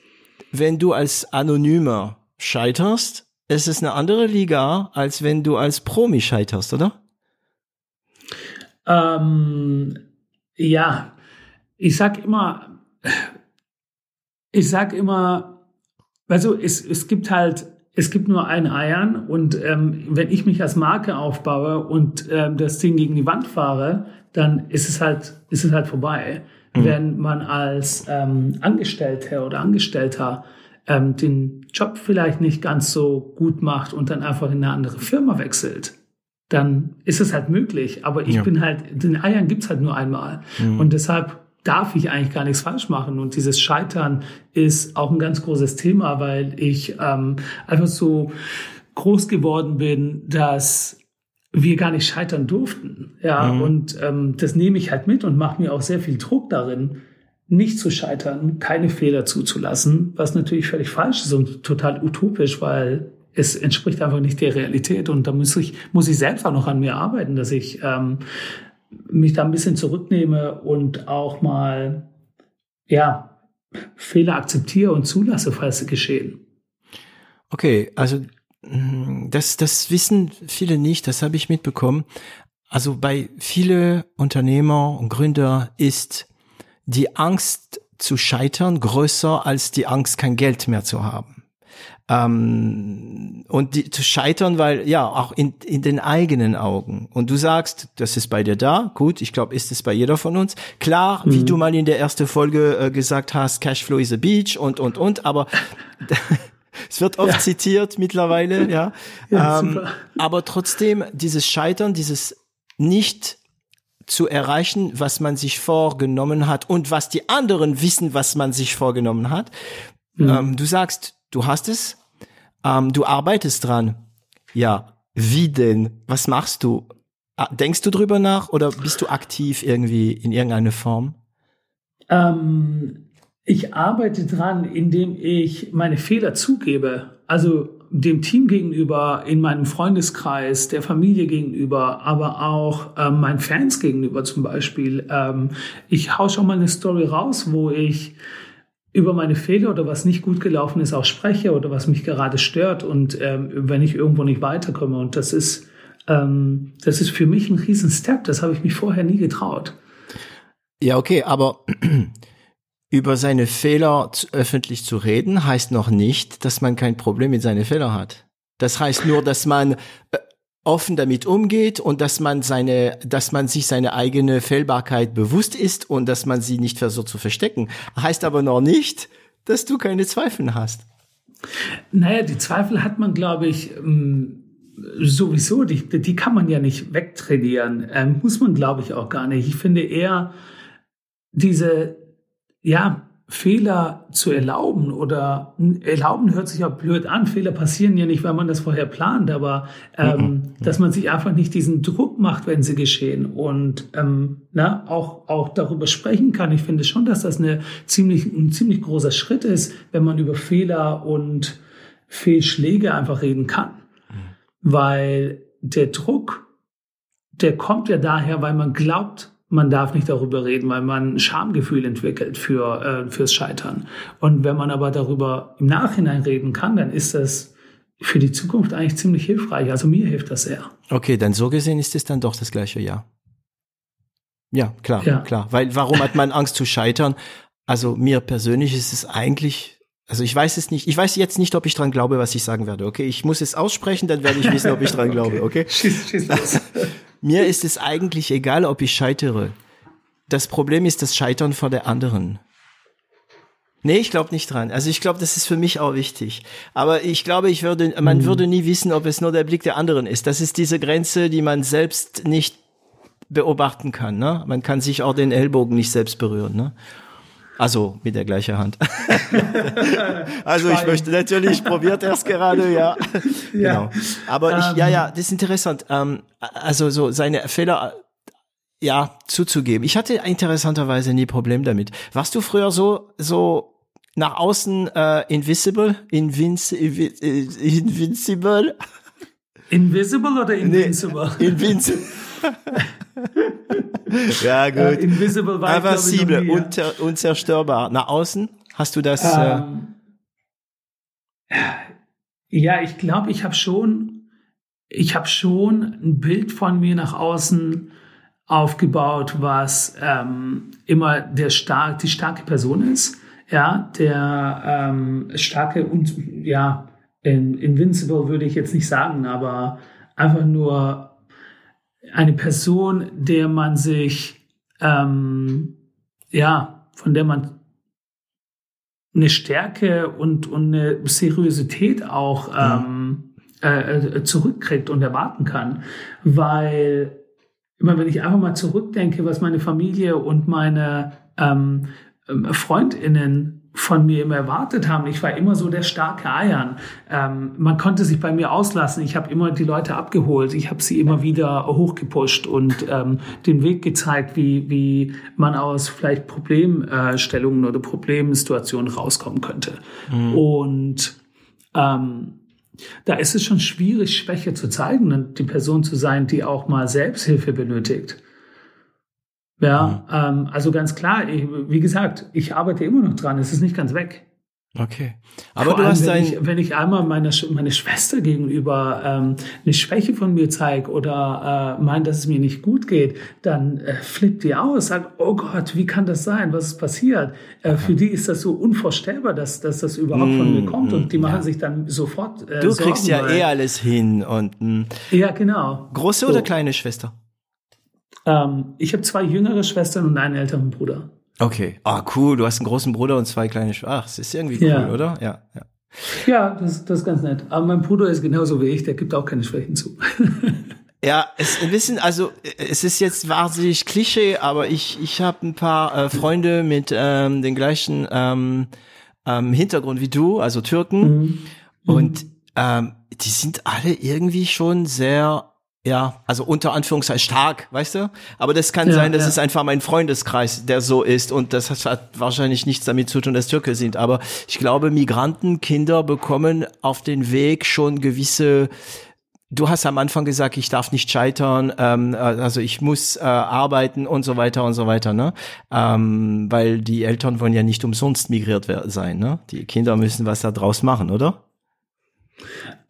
wenn du als Anonymer scheiterst, ist es eine andere Liga, als wenn du als Promi scheiterst, oder? Ähm, ja, ich sag immer, ich sag immer, also es, es gibt halt es gibt nur ein Eiern und ähm, wenn ich mich als Marke aufbaue und ähm, das Ding gegen die Wand fahre, dann ist es halt, ist es halt vorbei. Mhm. Wenn man als ähm, Angestellter oder Angestellter ähm, den Job vielleicht nicht ganz so gut macht und dann einfach in eine andere Firma wechselt, dann ist es halt möglich. Aber ich ja. bin halt, den Eiern gibt's halt nur einmal. Mhm. Und deshalb darf ich eigentlich gar nichts falsch machen. Und dieses Scheitern ist auch ein ganz großes Thema, weil ich ähm, einfach so groß geworden bin, dass wir gar nicht scheitern durften. Ja, mhm. und ähm, das nehme ich halt mit und mache mir auch sehr viel Druck darin, nicht zu scheitern, keine Fehler zuzulassen, was natürlich völlig falsch ist und total utopisch, weil es entspricht einfach nicht der Realität. Und da muss ich, muss ich selbst auch noch an mir arbeiten, dass ich ähm, mich da ein bisschen zurücknehme und auch mal, ja, Fehler akzeptiere und zulasse, falls sie geschehen. Okay, also mm, das, das wissen viele nicht, das habe ich mitbekommen. Also bei viele Unternehmer und Gründer ist die Angst zu scheitern größer als die Angst, kein Geld mehr zu haben. Ähm, und die, zu scheitern, weil ja auch in, in den eigenen Augen. Und du sagst, das ist bei dir da, gut, ich glaube, ist es bei jeder von uns. Klar, mhm. wie du mal in der ersten Folge äh, gesagt hast, Cashflow is a beach und und und, aber es wird oft ja. zitiert mittlerweile, ja. ja ähm, aber trotzdem, dieses Scheitern, dieses nicht zu erreichen, was man sich vorgenommen hat und was die anderen wissen, was man sich vorgenommen hat. Mhm. Ähm, du sagst, du hast es, ähm, du arbeitest dran. Ja, wie denn? Was machst du? Ah, denkst du drüber nach oder bist du aktiv irgendwie in irgendeiner Form? Ähm, ich arbeite dran, indem ich meine Fehler zugebe. Also dem Team gegenüber, in meinem Freundeskreis, der Familie gegenüber, aber auch ähm, meinen Fans gegenüber zum Beispiel. Ähm, ich hau schon mal eine Story raus, wo ich über meine Fehler oder was nicht gut gelaufen ist auch spreche oder was mich gerade stört und ähm, wenn ich irgendwo nicht weiterkomme. Und das ist, ähm, das ist für mich ein riesen Step. Das habe ich mich vorher nie getraut. Ja, okay, aber über seine Fehler öffentlich zu reden, heißt noch nicht, dass man kein Problem mit seinen Fehlern hat. Das heißt nur, dass man äh, offen damit umgeht und dass man seine, dass man sich seine eigene Fehlbarkeit bewusst ist und dass man sie nicht versucht zu verstecken. Heißt aber noch nicht, dass du keine Zweifel hast. Naja, die Zweifel hat man, glaube ich, ähm, sowieso. Die, die kann man ja nicht wegtrainieren. Ähm, muss man, glaube ich, auch gar nicht. Ich finde eher diese, ja, Fehler zu erlauben oder erlauben hört sich auch blöd an. Fehler passieren ja nicht, weil man das vorher plant, aber ähm, mhm. dass man sich einfach nicht diesen Druck macht, wenn sie geschehen und ähm, na, auch, auch darüber sprechen kann. Ich finde schon, dass das eine ziemlich, ein ziemlich großer Schritt ist, wenn man über Fehler und Fehlschläge einfach reden kann. Mhm. Weil der Druck, der kommt ja daher, weil man glaubt, man darf nicht darüber reden, weil man ein Schamgefühl entwickelt für, äh, fürs Scheitern. Und wenn man aber darüber im Nachhinein reden kann, dann ist das für die Zukunft eigentlich ziemlich hilfreich. Also mir hilft das sehr. Okay, dann so gesehen ist es dann doch das gleiche Ja. Ja, klar, ja. klar. Weil warum hat man Angst zu scheitern? Also mir persönlich ist es eigentlich also ich weiß es nicht. Ich weiß jetzt nicht, ob ich dran glaube, was ich sagen werde. Okay, ich muss es aussprechen, dann werde ich wissen, ob ich dran okay. glaube. Okay. Schieß, schieß los. Mir ist es eigentlich egal, ob ich scheitere. Das Problem ist das Scheitern vor der anderen. Nee, ich glaube nicht dran. Also ich glaube, das ist für mich auch wichtig. Aber ich glaube, ich würde, man mhm. würde nie wissen, ob es nur der Blick der anderen ist. Das ist diese Grenze, die man selbst nicht beobachten kann. Ne? Man kann sich auch den Ellbogen nicht selbst berühren. Ne? Also mit der gleichen Hand. also ich möchte natürlich, ich probiert erst gerade, ja. ja. Genau. Aber ich, ja, ja, ähm. das ist interessant. Ähm, also so seine Fehler ja zuzugeben. Ich hatte interessanterweise nie Problem damit. Warst du früher so so nach außen äh, invisible, Invinci invincible? Invisible oder invincible? Nee, invincible. ja, gut. Äh, Invisible war Invincible, unter, unzerstörbar. Nach außen hast du das? Äh, ähm, äh ja, ich glaube, ich habe schon, ich habe schon ein Bild von mir nach außen aufgebaut, was ähm, immer der stark, die starke Person ist, ja, der ähm, starke und ja, Invincible würde ich jetzt nicht sagen, aber einfach nur eine Person, der man sich, ähm, ja, von der man eine Stärke und, und eine Seriosität auch ähm, äh, äh, zurückkriegt und erwarten kann. Weil immer wenn ich einfach mal zurückdenke, was meine Familie und meine ähm, ähm FreundInnen von mir immer erwartet haben. Ich war immer so der starke Eiern. Ähm, man konnte sich bei mir auslassen. Ich habe immer die Leute abgeholt. Ich habe sie immer wieder hochgepusht und ähm, den Weg gezeigt, wie, wie man aus vielleicht Problemstellungen oder Problemsituationen rauskommen könnte. Mhm. Und ähm, da ist es schon schwierig, Schwäche zu zeigen und die Person zu sein, die auch mal Selbsthilfe benötigt. Ja, mhm. ähm, also ganz klar, ich, wie gesagt, ich arbeite immer noch dran, es ist nicht ganz weg. Okay. Aber Vor du allem, hast wenn ich, wenn ich einmal meiner meine Schwester gegenüber ähm, eine Schwäche von mir zeige oder äh, meint, dass es mir nicht gut geht, dann äh, flippt die aus, sagt, oh Gott, wie kann das sein? Was ist passiert? Äh, für die ist das so unvorstellbar, dass, dass das überhaupt mm, von mir kommt und die machen ja. sich dann sofort. Äh, du Sorgen, kriegst ja eh alles hin und mh. ja genau. Große so. oder kleine Schwester? Ähm, ich habe zwei jüngere Schwestern und einen älteren Bruder. Okay. Ah, cool. Du hast einen großen Bruder und zwei kleine Schwestern. Ach, das ist irgendwie cool, ja. oder? Ja, ja. Ja, das, das ist ganz nett. Aber mein Bruder ist genauso wie ich, der gibt auch keine Schwächen zu. Ja, es wissen, also es ist jetzt wahnsinnig Klischee, aber ich ich habe ein paar äh, Freunde mit ähm, den gleichen ähm, ähm, Hintergrund wie du, also Türken, mhm. und ähm, die sind alle irgendwie schon sehr ja, also unter Anführungszeichen stark, weißt du? Aber das kann ja, sein, das ja. ist einfach mein Freundeskreis, der so ist und das hat wahrscheinlich nichts damit zu tun, dass Türke sind. Aber ich glaube, Migranten, Kinder bekommen auf den Weg schon gewisse Du hast am Anfang gesagt, ich darf nicht scheitern, ähm, also ich muss äh, arbeiten und so weiter und so weiter, ne? Ähm, weil die Eltern wollen ja nicht umsonst migriert sein, ne? Die Kinder müssen was da draus machen, oder?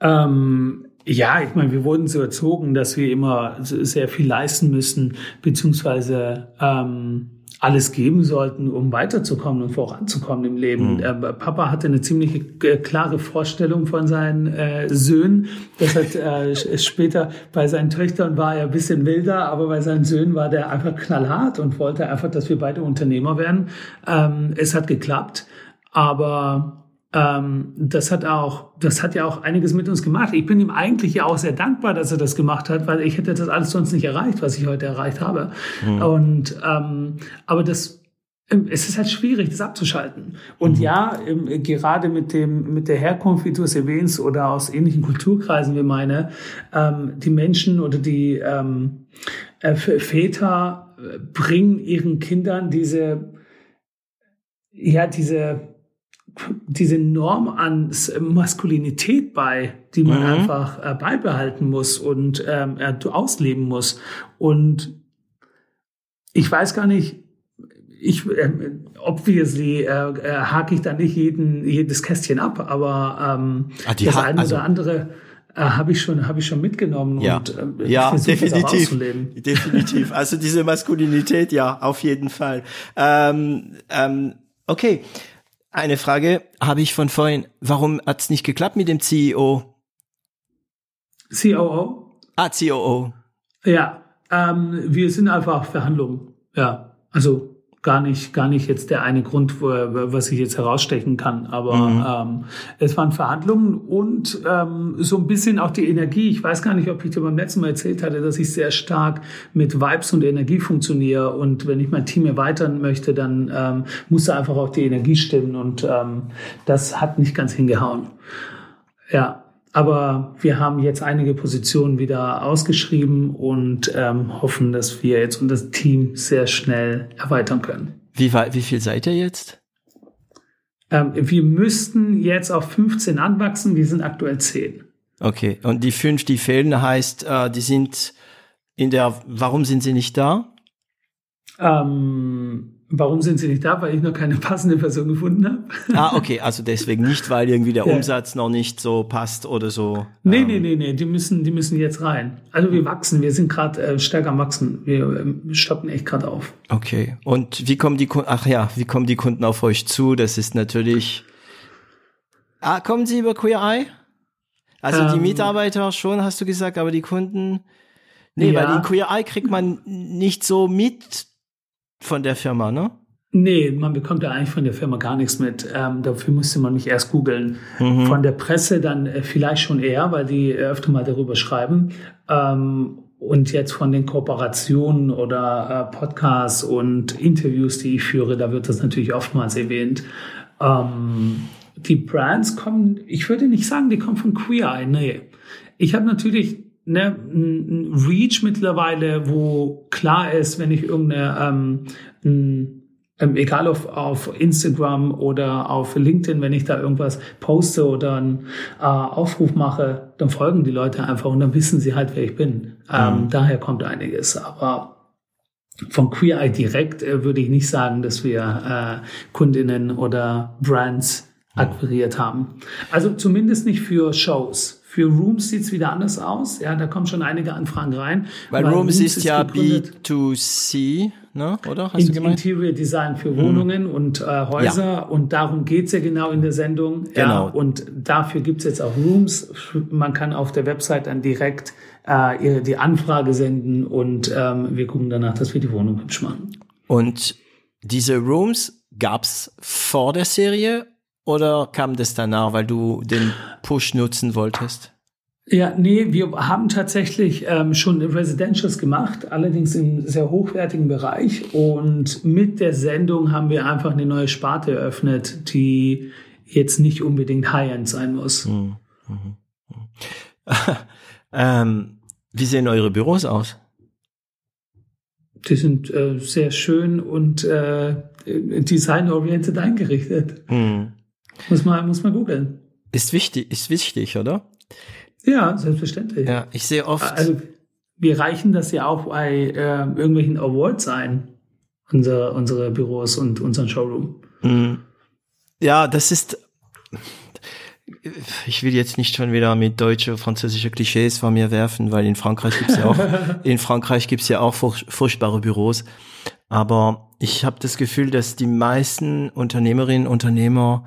Ähm, ja, ich meine, wir wurden so erzogen, dass wir immer sehr viel leisten müssen, beziehungsweise ähm, alles geben sollten, um weiterzukommen und voranzukommen im Leben. Mhm. Äh, Papa hatte eine ziemlich äh, klare Vorstellung von seinen äh, Söhnen. Das hat äh, später bei seinen Töchtern war er ein bisschen wilder, aber bei seinen Söhnen war der einfach knallhart und wollte einfach, dass wir beide Unternehmer werden. Ähm, es hat geklappt, aber ähm, das hat auch, das hat ja auch einiges mit uns gemacht. Ich bin ihm eigentlich ja auch sehr dankbar, dass er das gemacht hat, weil ich hätte das alles sonst nicht erreicht, was ich heute erreicht habe. Mhm. Und ähm, aber das es ist halt schwierig, das abzuschalten. Und mhm. ja, gerade mit dem, mit der Herkunft, wie du es erwähnst, oder aus ähnlichen Kulturkreisen wie meine, ähm, die Menschen oder die ähm, äh, Väter äh, bringen ihren Kindern diese, ja, diese, diese Norm an Maskulinität bei, die man mhm. einfach äh, beibehalten muss und ähm, äh, ausleben muss. Und ich weiß gar nicht, ich, äh, obviously äh, äh, hake ich da nicht jeden, jedes Kästchen ab, aber ähm, ah, das eine also, oder andere äh, habe ich schon habe ich schon mitgenommen ja. und äh, ja definitiv definitiv also diese Maskulinität ja auf jeden Fall ähm, ähm, okay eine Frage habe ich von vorhin. Warum hat's nicht geklappt mit dem CEO? COO? Ah, COO. Ja, ähm, wir sind einfach Verhandlungen. Ja, also gar nicht, gar nicht jetzt der eine Grund, wo, was ich jetzt herausstechen kann. Aber mhm. ähm, es waren Verhandlungen und ähm, so ein bisschen auch die Energie. Ich weiß gar nicht, ob ich dir beim letzten Mal erzählt hatte, dass ich sehr stark mit Vibes und Energie funktioniere. Und wenn ich mein Team erweitern möchte, dann ähm, muss da einfach auch die Energie stimmen. Und ähm, das hat nicht ganz hingehauen. Ja, aber wir haben jetzt einige Positionen wieder ausgeschrieben und ähm, hoffen, dass wir jetzt unser Team sehr schnell erweitern können. Wie, wie viel seid ihr jetzt? Ähm, wir müssten jetzt auf 15 anwachsen, wir sind aktuell 10. Okay, und die fünf, die fehlen, heißt, äh, die sind in der, warum sind sie nicht da? Ähm, Warum sind sie nicht da? Weil ich noch keine passende Person gefunden habe. Ah, okay, also deswegen nicht, weil irgendwie der ja. Umsatz noch nicht so passt oder so. Nee, ähm. nee, nee, nee, die müssen, die müssen jetzt rein. Also wir wachsen, wir sind gerade äh, stärker am Wachsen. Wir äh, stoppen echt gerade auf. Okay. Und wie kommen die Kunden, ach ja, wie kommen die Kunden auf euch zu? Das ist natürlich. Ah, kommen sie über Queer Eye? Also ähm, die Mitarbeiter schon, hast du gesagt, aber die Kunden. Nee, ja. weil die Queer Eye kriegt man nicht so mit von der Firma, ne? Nee, man bekommt ja eigentlich von der Firma gar nichts mit. Ähm, dafür musste man mich erst googeln. Mhm. Von der Presse dann äh, vielleicht schon eher, weil die öfter mal darüber schreiben. Ähm, und jetzt von den Kooperationen oder äh, Podcasts und Interviews, die ich führe, da wird das natürlich oftmals erwähnt. Ähm, die Brands kommen, ich würde nicht sagen, die kommen von Queer Eye, nee. Ich habe natürlich ne, ein Reach mittlerweile, wo klar ist, wenn ich irgendeine, ähm, ein, ähm, egal auf, auf Instagram oder auf LinkedIn, wenn ich da irgendwas poste oder einen äh, Aufruf mache, dann folgen die Leute einfach und dann wissen sie halt, wer ich bin. Ähm, mhm. Daher kommt einiges. Aber von Queer Eye direkt äh, würde ich nicht sagen, dass wir äh, Kundinnen oder Brands akquiriert haben. Also zumindest nicht für Shows. Für Rooms sieht's wieder anders aus. Ja, da kommen schon einige Anfragen rein. Weil, weil Rooms, Rooms, ist, ja B2C, ne? oder? Hast in, du gemeint? Interior Design für Wohnungen mhm. und äh, Häuser. Ja. Und darum geht's ja genau in der Sendung. Genau. Ja, und dafür gibt's jetzt auch Rooms. Man kann auf der Website dann direkt äh, die Anfrage senden und ähm, wir gucken danach, dass wir die Wohnung hübsch machen. Und diese Rooms gab's vor der Serie oder kam das danach, weil du den Push nutzen wolltest? Ja, nee, wir haben tatsächlich ähm, schon Residentials gemacht, allerdings im sehr hochwertigen Bereich. Und mit der Sendung haben wir einfach eine neue Sparte eröffnet, die jetzt nicht unbedingt High-End sein muss. Mhm. Mhm. ähm, wie sehen eure Büros aus? Die sind äh, sehr schön und äh, designorientiert eingerichtet. Mhm. Muss man, muss man googeln. Ist wichtig, ist wichtig, oder? Ja, selbstverständlich. Ja, ich sehe oft. Also, wir reichen das ja auch bei äh, irgendwelchen Awards ein, unsere, unsere Büros und unseren Showroom. Mhm. Ja, das ist, ich will jetzt nicht schon wieder mit deutsche, französische Klischees von mir werfen, weil in Frankreich gibt's ja auch, in Frankreich gibt's ja auch furchtbare Büros. Aber ich habe das Gefühl, dass die meisten Unternehmerinnen und Unternehmer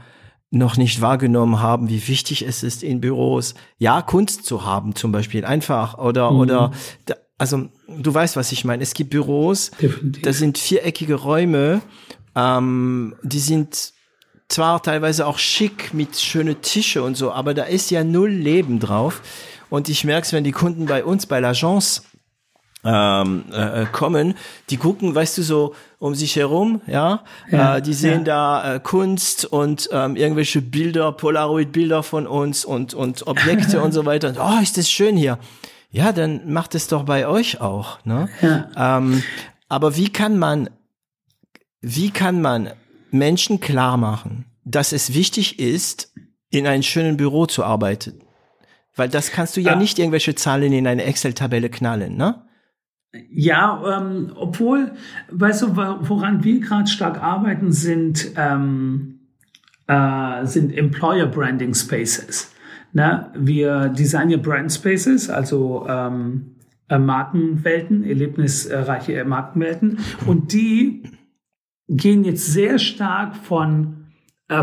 noch nicht wahrgenommen haben, wie wichtig es ist, in Büros, ja, Kunst zu haben, zum Beispiel, einfach, oder, mhm. oder, also, du weißt, was ich meine. Es gibt Büros, Definitiv. das sind viereckige Räume, ähm, die sind zwar teilweise auch schick mit schöne Tische und so, aber da ist ja null Leben drauf. Und ich merke es, wenn die Kunden bei uns bei l'Agence ähm, äh, äh, kommen, die gucken, weißt du, so um sich herum, ja, ja äh, die sehen ja. da äh, Kunst und ähm, irgendwelche Bilder, Polaroid-Bilder von uns und und Objekte und so weiter. Und, oh, ist das schön hier. Ja, dann macht es doch bei euch auch. Ne? Ja. Ähm, aber wie kann man, wie kann man Menschen klar machen, dass es wichtig ist, in einem schönen Büro zu arbeiten? Weil das kannst du ja, ja. nicht irgendwelche Zahlen in eine Excel-Tabelle knallen, ne? Ja, ähm, obwohl, weißt du, woran wir gerade stark arbeiten, sind, ähm, äh, sind Employer Branding Spaces. Na, wir designen ja Brand Spaces, also ähm, äh, Markenwelten, erlebnisreiche Markenwelten. Und die gehen jetzt sehr stark von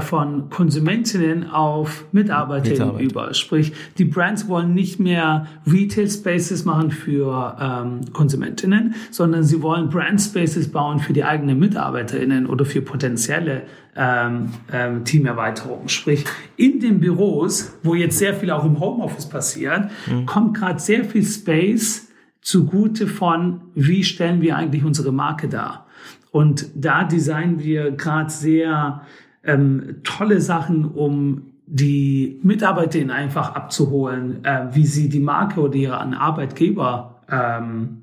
von Konsumentinnen auf Mitarbeiterinnen Mitarbeiter. über. Sprich, die Brands wollen nicht mehr Retail Spaces machen für ähm, Konsumentinnen, sondern sie wollen Brand Spaces bauen für die eigenen Mitarbeiterinnen oder für potenzielle ähm, ähm, Teamerweiterungen. Sprich, in den Büros, wo jetzt sehr viel auch im Homeoffice passiert, mhm. kommt gerade sehr viel Space zugute von, wie stellen wir eigentlich unsere Marke dar. Und da designen wir gerade sehr ähm, tolle Sachen, um die Mitarbeiterinnen einfach abzuholen, äh, wie sie die Marke oder ihren Arbeitgeber ähm,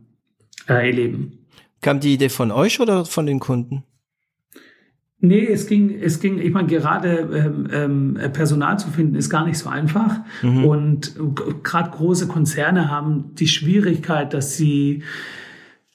äh, erleben. Kam die Idee von euch oder von den Kunden? Nee, es ging, es ging, ich meine, gerade ähm, ähm, Personal zu finden, ist gar nicht so einfach. Mhm. Und gerade große Konzerne haben die Schwierigkeit, dass sie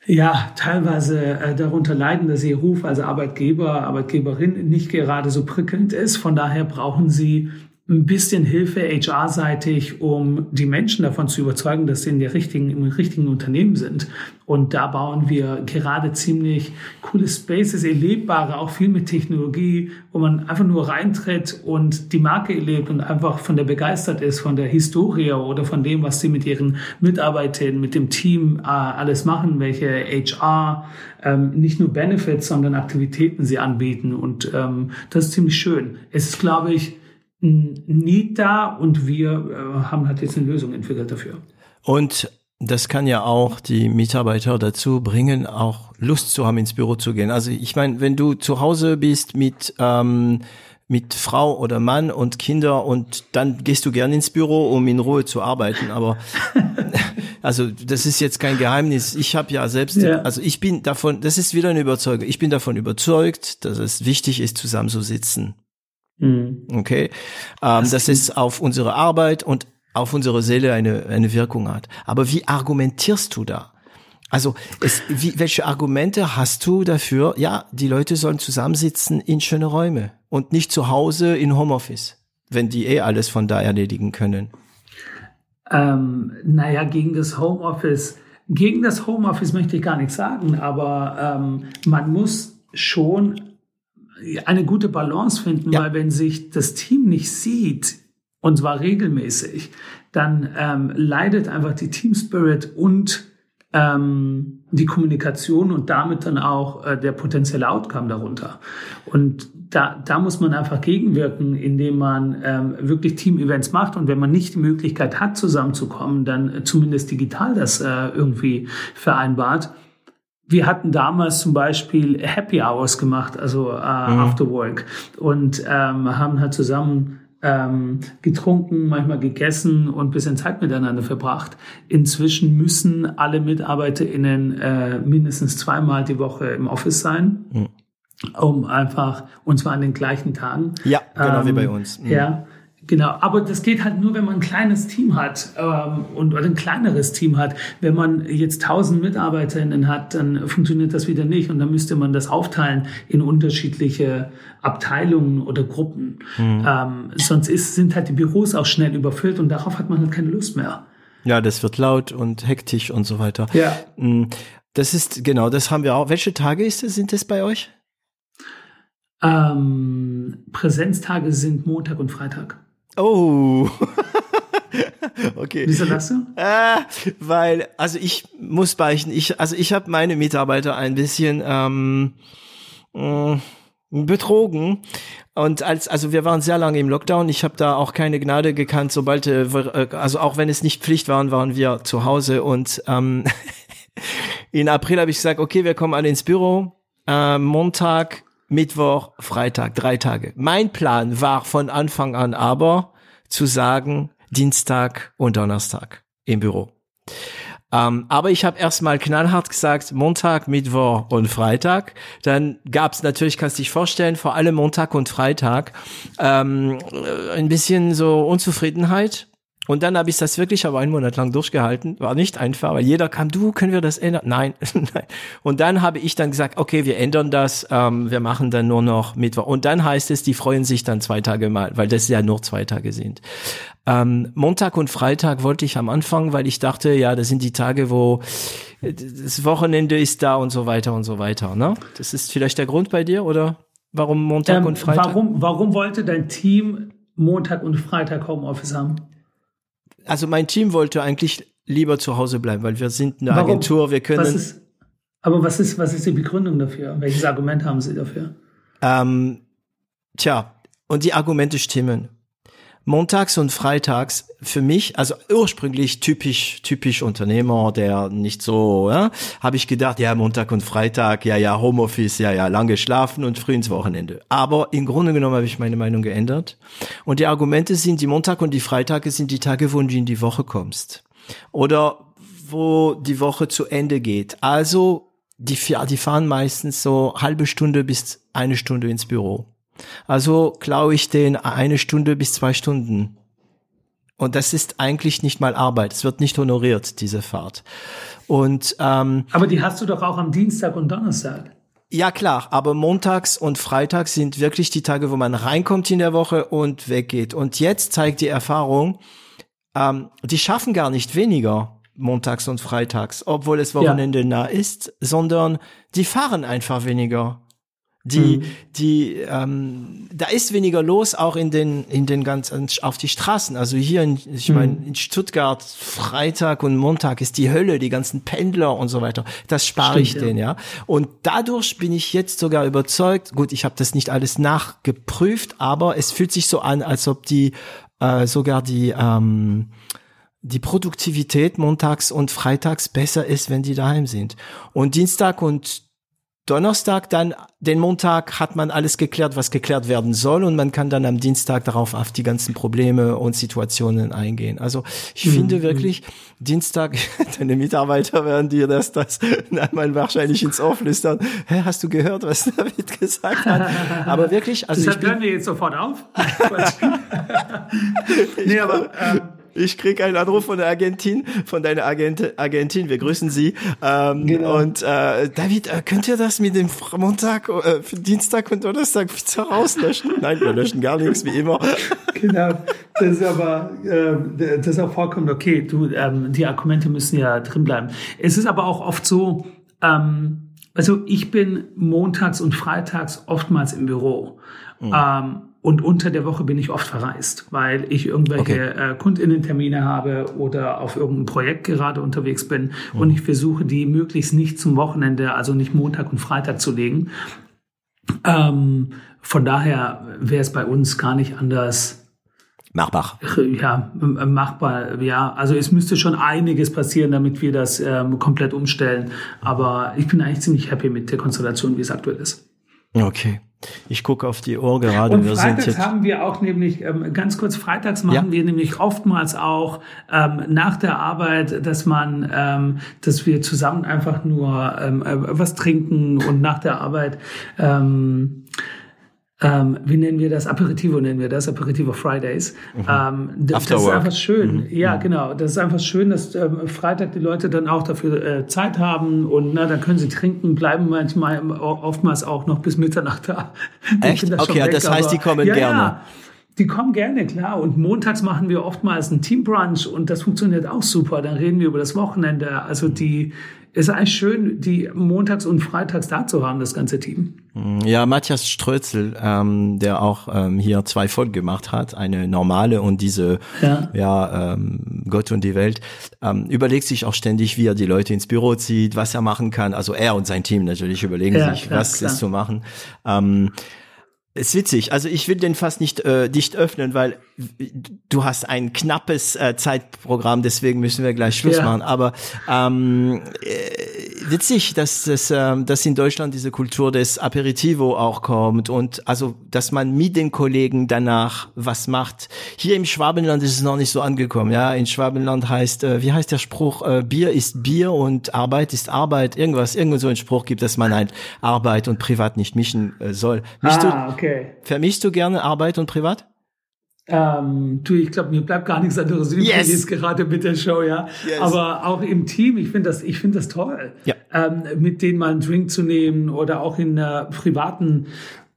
ja, teilweise äh, darunter leiden, dass ihr Ruf als Arbeitgeber, Arbeitgeberin nicht gerade so prickelnd ist. Von daher brauchen sie ein bisschen Hilfe HR-seitig, um die Menschen davon zu überzeugen, dass sie in der richtigen, im richtigen Unternehmen sind. Und da bauen wir gerade ziemlich coole Spaces, erlebbare, auch viel mit Technologie, wo man einfach nur reintritt und die Marke erlebt und einfach von der begeistert ist, von der Historie oder von dem, was sie mit ihren Mitarbeitern, mit dem Team äh, alles machen, welche HR ähm, nicht nur Benefits, sondern Aktivitäten sie anbieten. Und ähm, das ist ziemlich schön. Es ist, glaube ich, Need da und wir äh, haben halt jetzt eine Lösung entwickelt dafür. Und das kann ja auch die Mitarbeiter dazu bringen, auch Lust zu haben, ins Büro zu gehen. Also ich meine, wenn du zu Hause bist mit ähm, mit Frau oder Mann und Kinder und dann gehst du gern ins Büro, um in Ruhe zu arbeiten. Aber also das ist jetzt kein Geheimnis. Ich habe ja selbst, ja. also ich bin davon, das ist wieder eine Überzeugung. Ich bin davon überzeugt, dass es wichtig ist, zusammen zu sitzen. Mhm. Okay, ähm, das, ist auf unsere Arbeit und auf unsere Seele eine, eine Wirkung hat. Aber wie argumentierst du da? Also, es, wie, welche Argumente hast du dafür? Ja, die Leute sollen zusammensitzen in schöne Räume und nicht zu Hause in Homeoffice, wenn die eh alles von da erledigen können. Ähm, naja, gegen das Homeoffice, gegen das Homeoffice möchte ich gar nichts sagen, aber ähm, man muss schon eine gute Balance finden, ja. weil wenn sich das Team nicht sieht, und zwar regelmäßig, dann ähm, leidet einfach die Team Spirit und ähm, die Kommunikation und damit dann auch äh, der potenzielle Outcome darunter. Und da, da muss man einfach gegenwirken, indem man ähm, wirklich Team-Events macht. Und wenn man nicht die Möglichkeit hat, zusammenzukommen, dann zumindest digital das äh, irgendwie vereinbart. Wir hatten damals zum Beispiel Happy Hours gemacht, also äh, mhm. After Work, und ähm, haben halt zusammen ähm, getrunken, manchmal gegessen und bisschen Zeit miteinander verbracht. Inzwischen müssen alle MitarbeiterInnen äh, mindestens zweimal die Woche im Office sein. Mhm. Um einfach, und zwar an den gleichen Tagen. Ja, genau ähm, wie bei uns. Mhm. Ja, Genau, aber das geht halt nur, wenn man ein kleines Team hat ähm, und oder ein kleineres Team hat. Wenn man jetzt tausend Mitarbeiterinnen hat, dann funktioniert das wieder nicht und dann müsste man das aufteilen in unterschiedliche Abteilungen oder Gruppen. Mhm. Ähm, sonst ist, sind halt die Büros auch schnell überfüllt und darauf hat man halt keine Lust mehr. Ja, das wird laut und hektisch und so weiter. Ja. Mhm. Das ist genau, das haben wir auch. Welche Tage ist es, sind es bei euch? Ähm, Präsenztage sind Montag und Freitag. Oh. okay. Wieso lachst du? Äh, weil, also ich muss beichten, ich, also ich habe meine Mitarbeiter ein bisschen ähm, äh, betrogen. Und als, also wir waren sehr lange im Lockdown, ich habe da auch keine Gnade gekannt, sobald, äh, also auch wenn es nicht Pflicht waren, waren wir zu Hause und ähm, in April habe ich gesagt, okay, wir kommen alle ins Büro, äh, Montag Mittwoch, Freitag, drei Tage. Mein Plan war von Anfang an aber zu sagen, Dienstag und Donnerstag im Büro. Ähm, aber ich habe erstmal knallhart gesagt, Montag, Mittwoch und Freitag. Dann gab's natürlich, kannst dich vorstellen, vor allem Montag und Freitag ähm, ein bisschen so Unzufriedenheit und dann habe ich das wirklich aber einen Monat lang durchgehalten. War nicht einfach, weil jeder kam, du, können wir das ändern? Nein, nein. Und dann habe ich dann gesagt, okay, wir ändern das, ähm, wir machen dann nur noch Mittwoch. Und dann heißt es, die freuen sich dann zwei Tage mal, weil das ja nur zwei Tage sind. Ähm, Montag und Freitag wollte ich am Anfang, weil ich dachte, ja, das sind die Tage, wo äh, das Wochenende ist da und so weiter und so weiter. Ne? Das ist vielleicht der Grund bei dir, oder? Warum Montag ähm, und Freitag? Warum, warum wollte dein Team Montag und Freitag Homeoffice haben? Also mein Team wollte eigentlich lieber zu Hause bleiben, weil wir sind eine Warum? Agentur, wir können. Was ist, aber was ist, was ist die Begründung dafür? Welches Argument haben Sie dafür? Ähm, tja, und die Argumente stimmen montags und freitags für mich, also ursprünglich typisch, typisch Unternehmer, der nicht so, ja, habe ich gedacht, ja, Montag und Freitag, ja, ja, Homeoffice, ja, ja, lange schlafen und früh ins Wochenende. Aber im Grunde genommen habe ich meine Meinung geändert. Und die Argumente sind, die Montag und die Freitage sind die Tage, wo du in die Woche kommst. Oder wo die Woche zu Ende geht. Also, die, die fahren meistens so halbe Stunde bis eine Stunde ins Büro. Also klaue ich den eine Stunde bis zwei Stunden. Und das ist eigentlich nicht mal Arbeit. Es wird nicht honoriert, diese Fahrt. Und ähm, aber die hast du doch auch am Dienstag und Donnerstag. Ja klar, aber montags und freitags sind wirklich die Tage, wo man reinkommt in der Woche und weggeht. Und jetzt zeigt die Erfahrung, ähm, die schaffen gar nicht weniger montags und freitags, obwohl es Wochenende ja. nah ist, sondern die fahren einfach weniger. Die, mhm. die, ähm, da ist weniger los, auch in den, in den ganzen, auf die Straßen. Also hier, in, ich mhm. meine, in Stuttgart, Freitag und Montag ist die Hölle, die ganzen Pendler und so weiter. Das spare ich ja. denen, ja. Und dadurch bin ich jetzt sogar überzeugt, gut, ich habe das nicht alles nachgeprüft, aber es fühlt sich so an, als ob die äh, sogar die, ähm, die Produktivität montags und freitags besser ist, wenn die daheim sind. Und Dienstag und Donnerstag dann, den Montag hat man alles geklärt, was geklärt werden soll und man kann dann am Dienstag darauf auf die ganzen Probleme und Situationen eingehen. Also ich mhm. finde wirklich, Dienstag, deine Mitarbeiter werden dir das, das einmal wahrscheinlich ins Ohr flüstern. Hä, hast du gehört, was David gesagt hat? Aber wirklich, also Deshalb ich hören wir jetzt sofort auf. nee, aber, ähm, ich krieg einen Anruf von der Agentin, von deiner Agent, Agentin. Wir grüßen Sie. Ähm, genau. Und äh, David, äh, könnt ihr das mit dem Montag, äh, Dienstag und Donnerstag bitte rauslöschen? Nein, wir löschen gar nichts, wie immer. Genau. Das ist aber äh, das ist auch vollkommen okay. Du, ähm, die Argumente müssen ja drin bleiben. Es ist aber auch oft so. Ähm, also ich bin montags und freitags oftmals im Büro. Mhm. Ähm, und unter der Woche bin ich oft verreist, weil ich irgendwelche okay. äh, Kundinnentermine habe oder auf irgendeinem Projekt gerade unterwegs bin. Mhm. Und ich versuche, die möglichst nicht zum Wochenende, also nicht Montag und Freitag zu legen. Ähm, von daher wäre es bei uns gar nicht anders. Machbar. Ja, machbar, ja. Also es müsste schon einiges passieren, damit wir das ähm, komplett umstellen. Aber ich bin eigentlich ziemlich happy mit der Konstellation, wie es aktuell ist. Okay. Ich gucke auf die Uhr gerade. Und wir freitags sind haben wir auch nämlich, ähm, ganz kurz, freitags machen ja. wir nämlich oftmals auch ähm, nach der Arbeit, dass man, ähm, dass wir zusammen einfach nur ähm, äh, was trinken und nach der Arbeit ähm, ähm, wie nennen wir das? Aperitivo nennen wir das, Aperitivo Fridays. Mhm. Ähm, das, das ist einfach schön. Mhm. Ja, mhm. genau. Das ist einfach schön, dass ähm, Freitag die Leute dann auch dafür äh, Zeit haben und na, dann können sie trinken, bleiben manchmal oftmals auch noch bis Mitternacht da. Echt? Okay, weg, das heißt, die kommen ja, gerne. Ja. Die kommen gerne, klar. Und montags machen wir oftmals einen Teambrunch und das funktioniert auch super. Dann reden wir über das Wochenende. Also die, ist eigentlich schön, die montags und freitags da zu haben, das ganze Team. Ja, Matthias Strözel, ähm, der auch ähm, hier zwei Folgen gemacht hat, eine normale und diese, ja, ja ähm, Gott und die Welt, ähm, überlegt sich auch ständig, wie er die Leute ins Büro zieht, was er machen kann. Also er und sein Team natürlich überlegen ja, sich, klar, was klar. ist zu machen. Ähm, ist witzig. Also ich will den fast nicht äh, dicht öffnen, weil du hast ein knappes äh, Zeitprogramm, deswegen müssen wir gleich Schluss ja. machen. Aber ähm, äh, witzig, dass, dass, ähm, dass in Deutschland diese Kultur des Aperitivo auch kommt und also, dass man mit den Kollegen danach was macht. Hier im Schwabenland ist es noch nicht so angekommen. Ja, in Schwabenland heißt, äh, wie heißt der Spruch? Äh, Bier ist Bier und Arbeit ist Arbeit. Irgendwas, irgendwo so ein Spruch gibt, dass man halt Arbeit und Privat nicht mischen äh, soll. Mischst ah, okay. Vermisst du gerne Arbeit und Privat? Ähm, du, ich glaube, mir bleibt gar nichts anderes übrig yes. jetzt gerade mit der Show, ja. Yes. Aber auch im Team, ich finde das, ich finde das toll, ja. ähm, mit denen mal einen Drink zu nehmen oder auch in einer privaten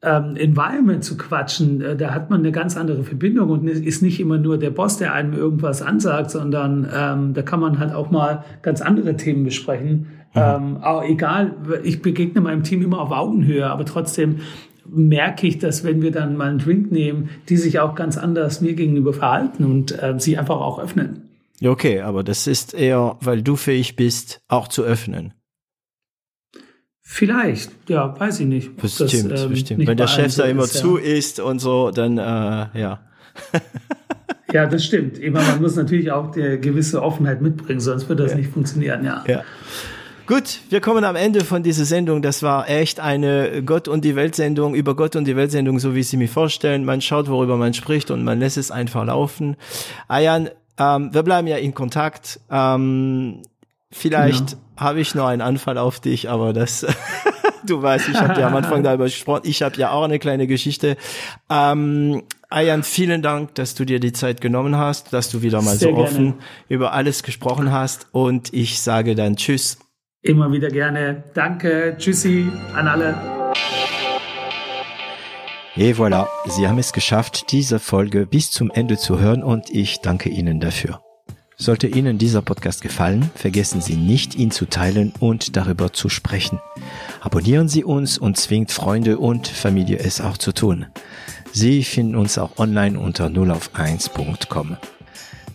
ähm, Environment zu quatschen. Äh, da hat man eine ganz andere Verbindung und ist nicht immer nur der Boss, der einem irgendwas ansagt, sondern ähm, da kann man halt auch mal ganz andere Themen besprechen. Mhm. Ähm, auch egal, ich begegne meinem Team immer auf Augenhöhe, aber trotzdem merke ich, dass wenn wir dann mal einen Drink nehmen, die sich auch ganz anders mir gegenüber verhalten und äh, sich einfach auch öffnen. Okay, aber das ist eher, weil du fähig bist, auch zu öffnen. Vielleicht, ja, weiß ich nicht. Bestimmt, das, ähm, bestimmt. Wenn der Chef da immer ist, zu ja. ist und so, dann äh, ja. ja, das stimmt. Immer man muss natürlich auch eine gewisse Offenheit mitbringen, sonst wird das ja. nicht funktionieren, ja. ja. Gut, wir kommen am Ende von dieser Sendung. Das war echt eine Gott und die Welt Sendung, über Gott und die Welt Sendung, so wie Sie mir vorstellen. Man schaut, worüber man spricht und man lässt es einfach laufen. Ayan, ähm, wir bleiben ja in Kontakt. Ähm, vielleicht ja. habe ich noch einen Anfall auf dich, aber das, du weißt, ich habe ja am Anfang darüber gesprochen. Ich habe ja auch eine kleine Geschichte. Ähm, Ayan, vielen Dank, dass du dir die Zeit genommen hast, dass du wieder mal Sehr so offen gerne. über alles gesprochen hast. Und ich sage dann Tschüss. Immer wieder gerne. Danke. Tschüssi an alle. Et voilà, Sie haben es geschafft, diese Folge bis zum Ende zu hören und ich danke Ihnen dafür. Sollte Ihnen dieser Podcast gefallen, vergessen Sie nicht, ihn zu teilen und darüber zu sprechen. Abonnieren Sie uns und zwingt Freunde und Familie es auch zu tun. Sie finden uns auch online unter 0 auf 1.com.